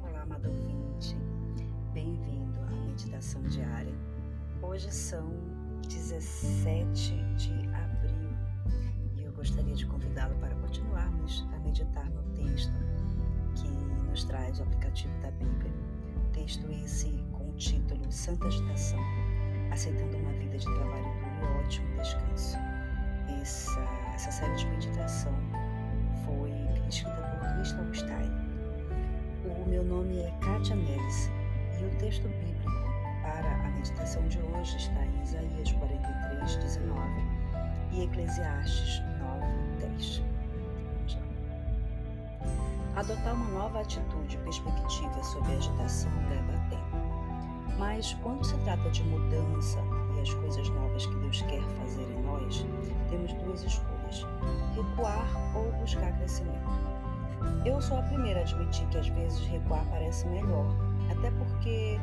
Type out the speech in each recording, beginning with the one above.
Olá, amado ouvinte. Bem-vindo à meditação diária. Hoje são 17 de abril e eu gostaria de convidá-lo para continuarmos a meditar no texto que nos traz o aplicativo da Bíblia. Texto esse com o título Santa Agitação, aceitando uma vida de trabalho duro e ótimo descanso. Essa, essa série de meditação foi escrita por Crystal Stein. O meu nome é Kátia Neres e o texto bíblico para a meditação de hoje está em Isaías 43, 19 e Eclesiastes 9, 10. Adotar uma nova atitude perspectiva sobre a agitação leva tempo. Mas quando se trata de mudança e as coisas novas que Deus quer fazer em nós, temos duas escolhas: recuar ou buscar crescimento. Eu sou a primeira a admitir que às vezes recuar parece melhor, até porque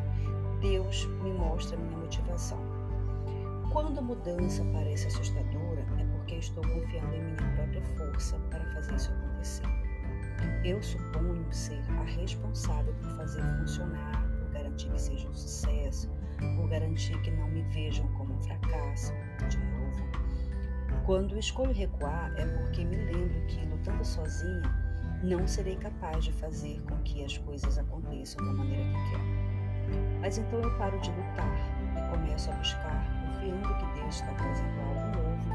Deus me mostra minha motivação. Quando a mudança parece assustadora, é porque estou confiando em minha própria força para fazer isso acontecer. Eu suponho ser a responsável por fazer funcionar, por garantir que seja um sucesso, por garantir que não me vejam como um fracasso, de novo. Quando escolho recuar, é porque me lembro que, lutando sozinha, não serei capaz de fazer com que as coisas aconteçam da maneira que quero. Mas então eu paro de lutar e começo a buscar, confiando que Deus está trazendo algo novo,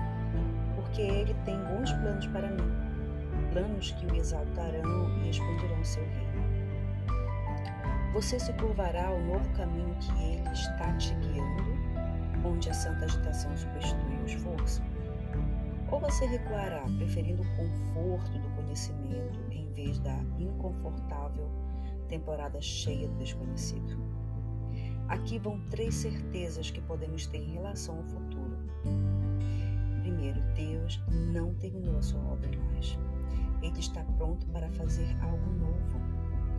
porque Ele tem bons planos para mim, planos que o exaltarão e expandirão seu reino. Você se curvará ao novo caminho que Ele está te guiando, onde a santa agitação substitui o esforço? Você recuará, preferindo o conforto do conhecimento em vez da inconfortável temporada cheia do desconhecido? Aqui vão três certezas que podemos ter em relação ao futuro. Primeiro, Deus não terminou a sua obra em nós. Ele está pronto para fazer algo novo.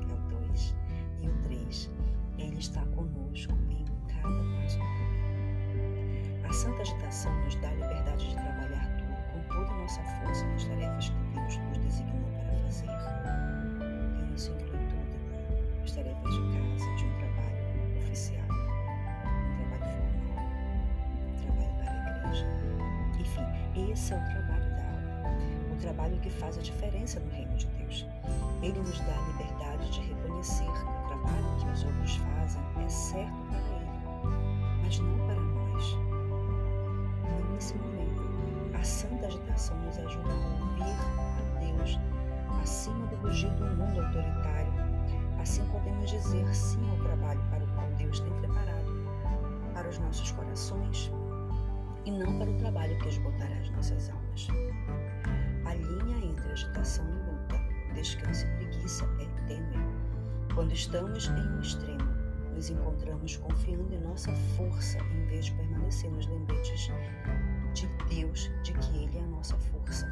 É o dois. E o três, Ele está conosco em cada passo do caminho. A santa agitação nos dá liberdade de trabalhar nossa força nas tarefas que Deus nos designou para fazer. E isso inclui tudo, as tarefas de casa, de um trabalho oficial, um trabalho formal, um trabalho para a igreja. Enfim, esse é o trabalho da alma, o trabalho que faz a diferença no reino de Deus. Ele nos dá a liberdade agitação nos ajuda a ouvir Deus acima do rugido do mundo autoritário. Assim podemos dizer sim ao trabalho para o qual Deus tem preparado para os nossos corações e não para o trabalho que esgotará as nossas almas. A linha entre agitação e luta, descanso e preguiça é tênue. Quando estamos em um extremo, nos encontramos confiando em nossa força em vez de permanecer nos lembretes de Deus de que Ele é a nossa força.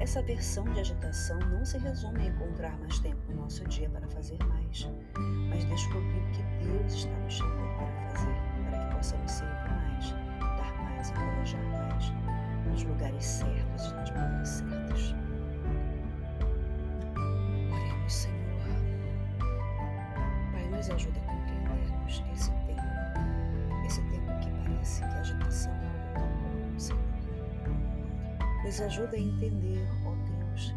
Essa versão de agitação não se resume a encontrar mais tempo no nosso dia para fazer mais, mas descobrir que Deus está nos chamando para fazer, para que possamos servir mais, dar mais, encorajar mais, nos lugares certos e nas momentos certos. nos ajuda a compreendermos esse tempo, esse tempo que parece que a agitação é algo Senhor. Nos ajuda a entender, ó Deus,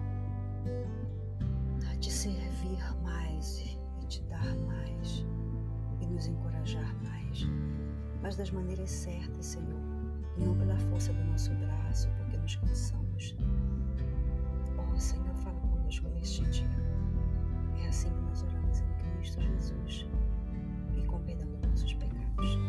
a te servir mais e te dar mais e nos encorajar mais, mas das maneiras certas, Senhor, e não pela força do nosso braço, porque nos cansamos. Ó Senhor, fala conosco neste dia. Bye.